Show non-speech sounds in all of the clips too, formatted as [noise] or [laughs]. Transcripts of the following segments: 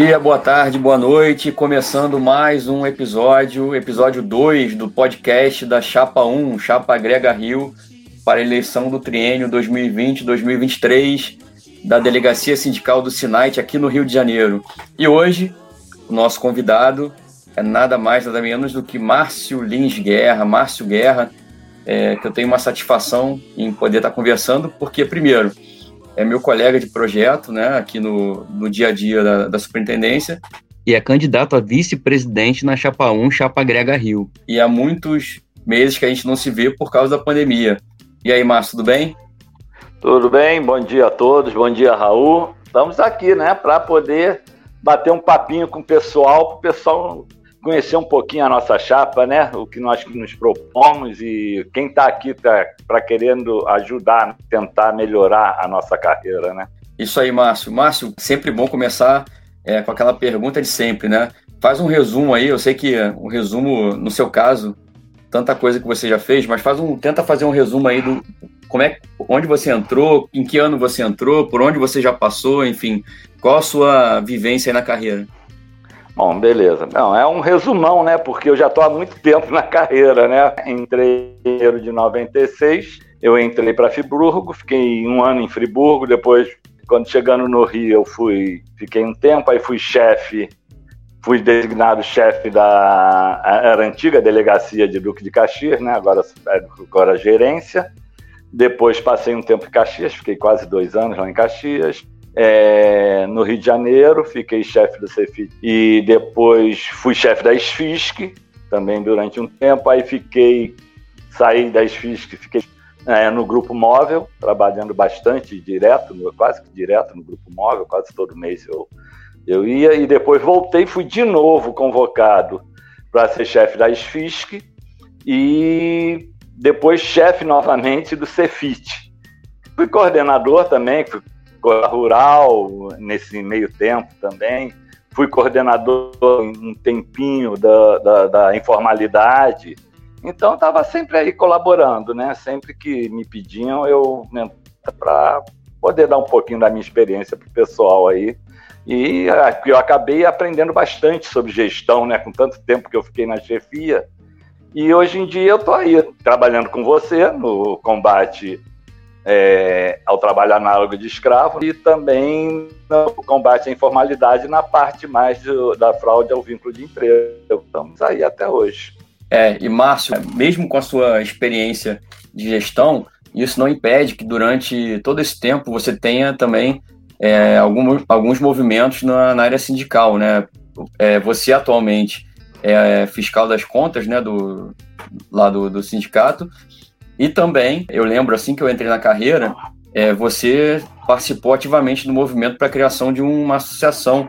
dia, boa tarde, boa noite. Começando mais um episódio, episódio 2 do podcast da Chapa 1, Chapa Agrega Rio, para a eleição do triênio 2020-2023 da Delegacia Sindical do Sinait aqui no Rio de Janeiro. E hoje, o nosso convidado é nada mais, nada menos do que Márcio Lins Guerra. Márcio Guerra, é, que eu tenho uma satisfação em poder estar conversando, porque, primeiro, é meu colega de projeto, né, aqui no, no dia a dia da, da superintendência, e é candidato a vice-presidente na Chapa 1, Chapa Grega Rio. E há muitos meses que a gente não se vê por causa da pandemia. E aí, Márcio, tudo bem? Tudo bem, bom dia a todos, bom dia, Raul. Estamos aqui, né, para poder bater um papinho com o pessoal, para o pessoal conhecer um pouquinho a nossa chapa, né? O que nós nos propomos e quem está aqui para querendo ajudar, tentar melhorar a nossa carreira, né? Isso aí, Márcio. Márcio, sempre bom começar é, com aquela pergunta de sempre, né? Faz um resumo aí, eu sei que um resumo, no seu caso, tanta coisa que você já fez, mas faz um, tenta fazer um resumo aí do como é, onde você entrou, em que ano você entrou, por onde você já passou, enfim, qual a sua vivência aí na carreira? Bom, beleza. Não, é um resumão, né? Porque eu já estou há muito [laughs] tempo na carreira, né? Entrei em janeiro de 96, eu entrei para Friburgo, fiquei um ano em Friburgo, depois, quando chegando no Rio, eu fui, fiquei um tempo, aí fui chefe, fui designado chefe da era antiga delegacia de Duque de Caxias, né? Agora, agora gerência. Depois passei um tempo em Caxias, fiquei quase dois anos lá em Caxias é, no Rio de Janeiro, fiquei chefe do Cefit e depois fui chefe da SFISC também durante um tempo, aí fiquei, saí da SFISC, fiquei é, no Grupo Móvel, trabalhando bastante direto, quase que direto no Grupo Móvel, quase todo mês eu, eu ia, e depois voltei, fui de novo convocado para ser chefe da SFISC e depois chefe novamente do Cefit. Fui coordenador também, fui rural nesse meio tempo também. Fui coordenador um tempinho da, da, da informalidade. Então, estava sempre aí colaborando, né? Sempre que me pediam, eu né, para poder dar um pouquinho da minha experiência para o pessoal aí. E eu acabei aprendendo bastante sobre gestão, né? Com tanto tempo que eu fiquei na chefia. E hoje em dia eu estou aí trabalhando com você no combate é, ao trabalho análogo de escravo e também no combate à informalidade na parte mais do, da fraude ao vínculo de emprego. Estamos aí até hoje. É, e Márcio, mesmo com a sua experiência de gestão, isso não impede que durante todo esse tempo você tenha também é, alguns, movimentos na, na, área sindical, né? É, você atualmente é fiscal das contas, né, do, lá do, do sindicato, e também, eu lembro assim que eu entrei na carreira, é, você participou ativamente do movimento para a criação de uma associação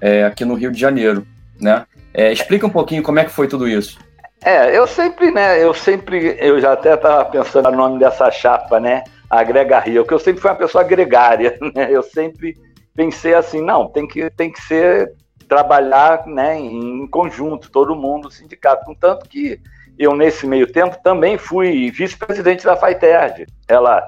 é, aqui no Rio de Janeiro, né? É, explica um pouquinho como é que foi tudo isso. É, eu sempre, né, eu sempre, eu já até estava pensando no nome dessa chapa, né, Agrega Rio, porque eu sempre fui uma pessoa gregária, [laughs] né, eu sempre pensei assim, não, tem que, tem que ser, trabalhar, né, em conjunto, todo mundo, sindicato, contanto que eu, nesse meio tempo, também fui vice-presidente da FAITERD. Ela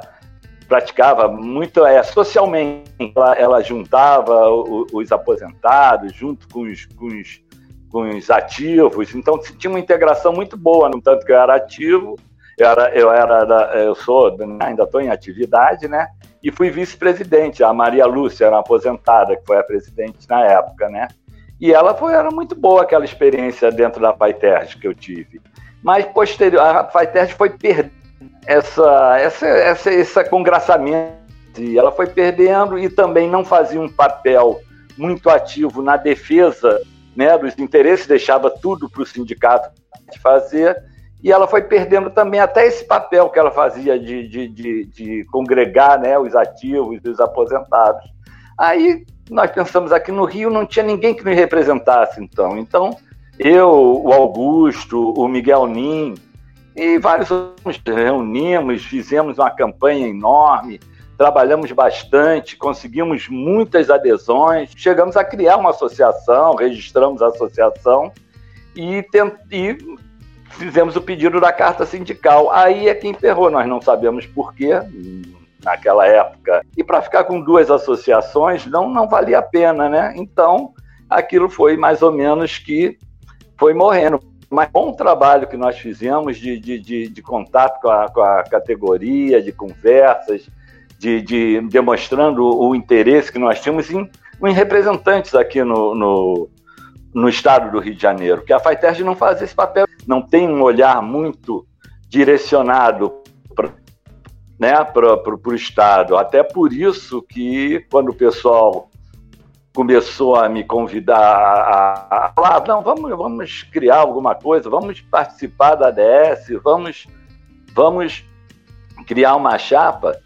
praticava muito é, socialmente, ela, ela juntava os, os, aposentados junto com os, com os, com os ativos, então tinha uma integração muito boa, no tanto que eu era ativo, eu, era, eu, era, eu sou, ainda estou em atividade, né? E fui vice-presidente. A Maria Lúcia era uma aposentada, que foi a presidente na época, né? E ela foi, era muito boa aquela experiência dentro da Paiterge que eu tive mas posterior, a Faitest foi perdendo essa, essa, essa, esse congraçamento, e ela foi perdendo e também não fazia um papel muito ativo na defesa né, dos interesses, deixava tudo para o sindicato fazer, e ela foi perdendo também até esse papel que ela fazia de, de, de, de congregar né, os ativos e os aposentados. Aí nós pensamos aqui no Rio, não tinha ninguém que nos representasse, então. Então, eu, o Augusto, o Miguel Nin e vários outros reunimos, fizemos uma campanha enorme, trabalhamos bastante, conseguimos muitas adesões, chegamos a criar uma associação, registramos a associação e, tent... e fizemos o pedido da carta sindical. Aí é que emperrou, nós não sabemos por quê naquela época. E para ficar com duas associações não, não valia a pena, né? Então aquilo foi mais ou menos que foi morrendo. Mas bom trabalho que nós fizemos de, de, de, de contato com a, com a, categoria, de conversas, de, de, demonstrando o interesse que nós tínhamos em, em representantes aqui no, no, no, estado do Rio de Janeiro, que a FAITERG não faz esse papel, não tem um olhar muito direcionado para né, o Estado. Até por isso que, quando o pessoal começou a me convidar a, falar, não, vamos, vamos criar alguma coisa, vamos participar da ADS, vamos, vamos criar uma chapa,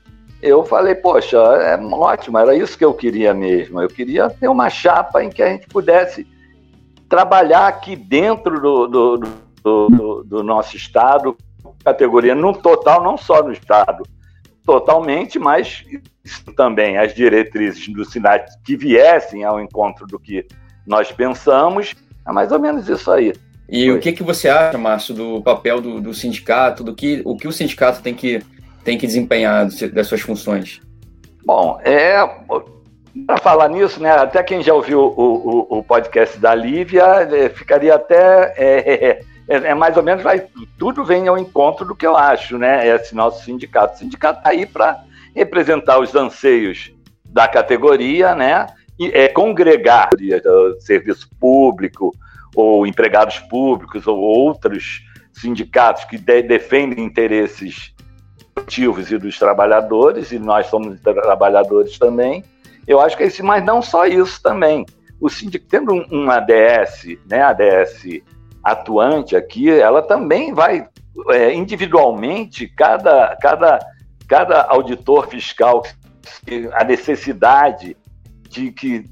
eu falei, poxa, é ótimo, era isso que eu queria mesmo. Eu queria ter uma chapa em que a gente pudesse trabalhar aqui dentro do, do, do, do nosso estado, categoria no total, não só no estado, totalmente, mas também as diretrizes do SINAT que viessem ao encontro do que nós pensamos, é mais ou menos isso aí. E Foi. o que, que você acha, Márcio, do papel do, do, sindicato, do que o que o sindicato tem que, tem que desempenhar das suas funções? Bom, é para falar nisso, né? Até quem já ouviu o, o, o podcast da Lívia é, ficaria até é, é, é, mais ou menos vai tudo vem ao encontro do que eu acho, né? Esse nosso sindicato. O sindicato está aí para representar os anseios da categoria, né? E é, congregar serviço público ou empregados públicos ou outros sindicatos que de, defendem interesses ativos e dos trabalhadores, e nós somos trabalhadores também. Eu acho que é isso, mas não só isso também. O sindicato, tendo um, um ADS, né, ADS atuante aqui, ela também vai é, individualmente, cada, cada, cada auditor fiscal, a necessidade de que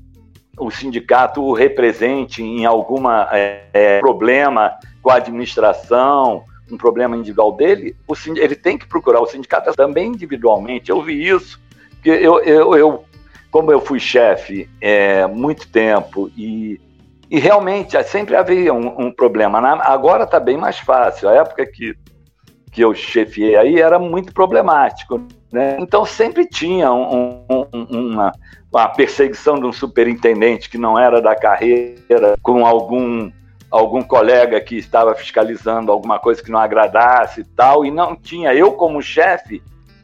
o sindicato o represente em algum é, é, problema com a administração, um problema individual dele, o, ele tem que procurar o sindicato também individualmente. Eu vi isso, porque eu, eu, eu como eu fui chefe é, muito tempo e e realmente sempre havia um, um problema. Agora está bem mais fácil. A época que, que eu chefiei aí era muito problemático. Né? Então sempre tinha um, um, uma, uma perseguição de um superintendente que não era da carreira, com algum algum colega que estava fiscalizando alguma coisa que não agradasse e tal, e não tinha. Eu, como chefe,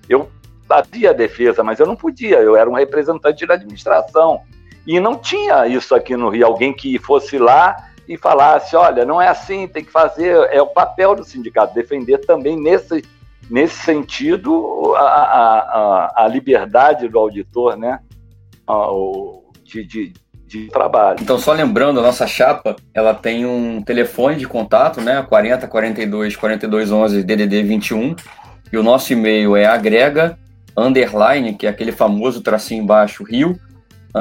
eu fazia a defesa, mas eu não podia, eu era um representante da administração. E não tinha isso aqui no Rio, alguém que fosse lá e falasse, olha, não é assim, tem que fazer, é o papel do sindicato, defender também nesse, nesse sentido a, a, a liberdade do auditor, né? De, de, de trabalho. Então, só lembrando, a nossa chapa, ela tem um telefone de contato, né? 40 42 42 11 DDD 21, e o nosso e-mail é agrega underline, que é aquele famoso tracinho embaixo, rio,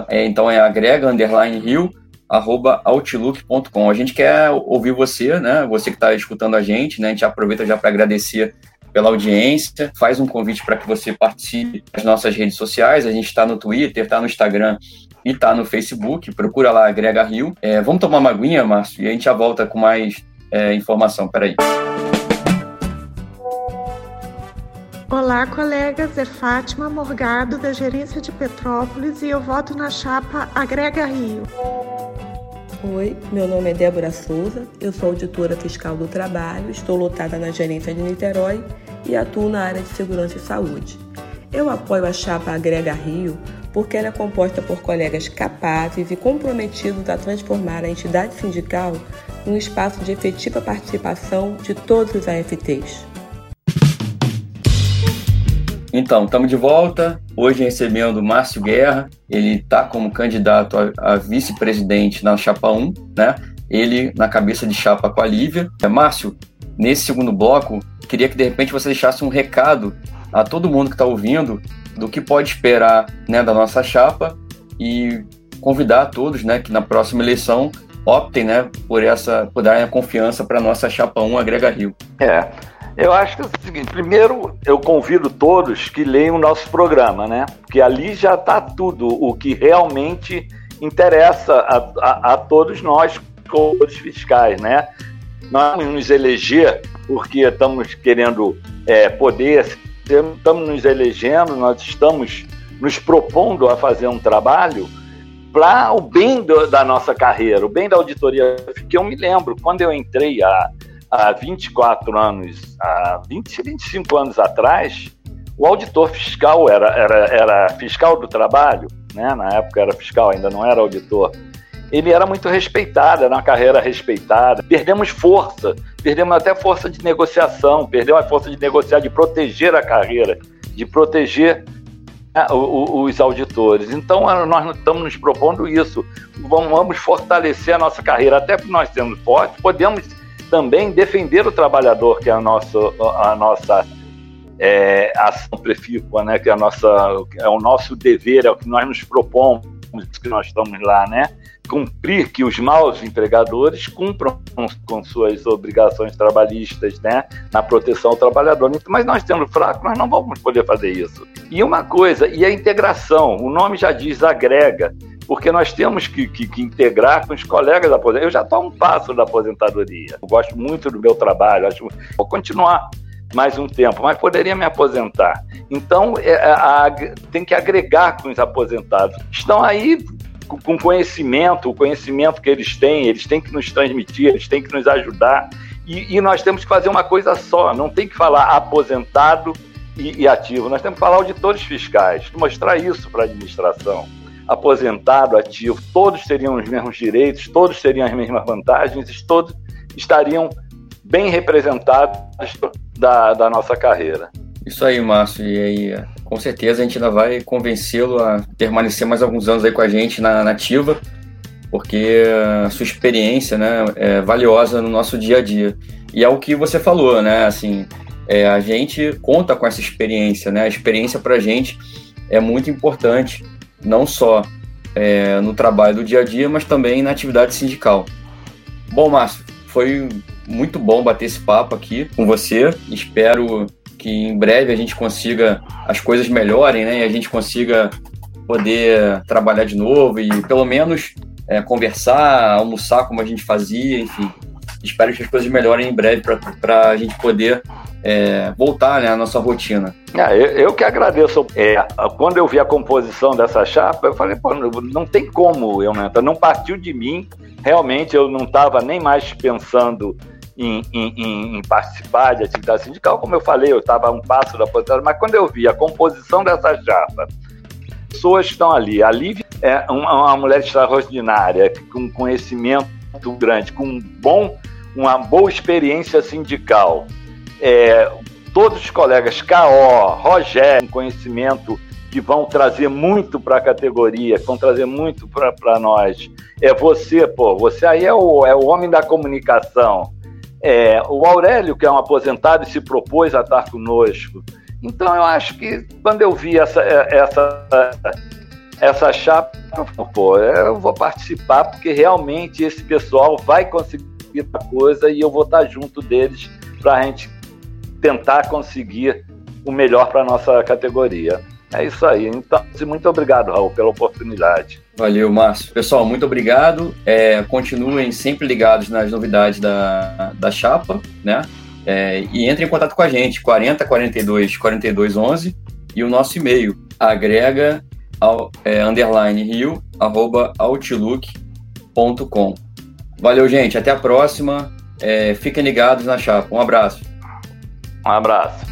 é, então é agrega underline rio outlook.com. A gente quer ouvir você, né? Você que está escutando a gente, né? A gente aproveita já para agradecer pela audiência, faz um convite para que você participe das nossas redes sociais. A gente está no Twitter, está no Instagram e está no Facebook. Procura lá, Agrega Rio. É, vamos tomar uma aguinha, Márcio, e a gente já volta com mais é, informação. Peraí. Olá, colegas. É Fátima Morgado, da Gerência de Petrópolis, e eu voto na chapa Agrega Rio. Oi, meu nome é Débora Souza, eu sou auditora fiscal do trabalho, estou lotada na Gerência de Niterói e atuo na área de segurança e saúde. Eu apoio a chapa Agrega Rio porque ela é composta por colegas capazes e comprometidos a transformar a entidade sindical num espaço de efetiva participação de todos os AFTs. Então, estamos de volta. Hoje recebendo Márcio Guerra. Ele está como candidato a, a vice-presidente na chapa 1, né? Ele na cabeça de chapa com a Lívia. É, Márcio, nesse segundo bloco, queria que de repente você deixasse um recado a todo mundo que está ouvindo do que pode esperar né, da nossa chapa e convidar a todos né, que na próxima eleição optem né, por essa por darem a confiança para a nossa chapa 1 Agrega Rio. É. Eu acho que é o seguinte: primeiro, eu convido todos que leiam o nosso programa, né? Porque ali já está tudo o que realmente interessa a, a, a todos nós, como fiscais, né? Nós vamos nos eleger porque estamos querendo é, poder, estamos nos elegendo, nós estamos nos propondo a fazer um trabalho para o bem do, da nossa carreira, o bem da auditoria. Porque eu me lembro, quando eu entrei há, há 24 anos, há 20, 25 anos atrás, o auditor fiscal era, era, era fiscal do trabalho, né? na época era fiscal, ainda não era auditor. Ele era muito respeitado, era uma carreira respeitada. Perdemos força, perdemos até força de negociação, perdemos a força de negociar, de proteger a carreira, de proteger né, os auditores. Então, nós estamos nos propondo isso. Vamos fortalecer a nossa carreira, até porque nós sendo fortes, podemos também defender o trabalhador, que é a nossa, a nossa é, ação prefícua, né? que é, a nossa, é o nosso dever, é o que nós nos propomos, que nós estamos lá, né? cumprir que os maus empregadores cumpram com suas obrigações trabalhistas, né, na proteção ao trabalhador. Mas nós tendo fraco, nós não vamos poder fazer isso. E uma coisa, e a integração, o nome já diz agrega, porque nós temos que, que, que integrar com os colegas da aposentadoria. Eu já estou a um passo da aposentadoria. Eu gosto muito do meu trabalho, acho vou continuar mais um tempo, mas poderia me aposentar. Então, é, a, tem que agregar com os aposentados. Estão aí com conhecimento, o conhecimento que eles têm, eles têm que nos transmitir, eles têm que nos ajudar. E, e nós temos que fazer uma coisa só, não tem que falar aposentado e, e ativo, nós temos que falar auditores fiscais, mostrar isso para a administração. Aposentado, ativo, todos teriam os mesmos direitos, todos teriam as mesmas vantagens, todos estariam bem representados da, da nossa carreira. Isso aí, Márcio. E aí, com certeza a gente ainda vai convencê-lo a permanecer mais alguns anos aí com a gente na nativa, porque a sua experiência, né, é valiosa no nosso dia a dia. E é o que você falou, né? Assim, é, a gente conta com essa experiência, né? A experiência para a gente é muito importante, não só é, no trabalho do dia a dia, mas também na atividade sindical. Bom, Márcio, foi muito bom bater esse papo aqui com você. Espero que em breve a gente consiga as coisas melhorem, né? E a gente consiga poder trabalhar de novo e pelo menos é, conversar, almoçar como a gente fazia, enfim. Espero que as coisas melhorem em breve para a gente poder é, voltar né, à nossa rotina. Ah, eu, eu, que agradeço. É, quando eu vi a composição dessa chapa, eu falei, pô, não tem como eu não, não partiu de mim. Realmente eu não estava nem mais pensando em, em, em, participar de atividade sindical. Como eu falei, eu estava um passo da aposentadoria, mas quando eu vi a composição dessa chapa, pessoas estão ali. A Lívia é uma, uma mulher extraordinária, com conhecimento grande, com bom, uma boa experiência sindical. É, todos os colegas, K.O., Rogério, conhecimento que vão trazer muito para a categoria, que vão trazer muito para nós. É você, pô, você aí é o, é o homem da comunicação. É, o Aurélio, que é um aposentado se propôs a estar conosco. Então, eu acho que quando eu vi essa, é, essa, essa chapa, pô, eu vou participar, porque realmente esse pessoal vai conseguir a coisa e eu vou estar junto deles para a gente tentar conseguir o melhor para a nossa categoria. É isso aí. Então, muito obrigado, Raul, pela oportunidade. Valeu, Márcio. Pessoal, muito obrigado. É, continuem sempre ligados nas novidades da, da chapa, né? É, e entrem em contato com a gente, 40 42 42 11 e o nosso e-mail, agrega ao, é, underline rio, arroba outlook.com. Valeu, gente. Até a próxima. É, fiquem ligados na chapa. Um abraço. Um abraço.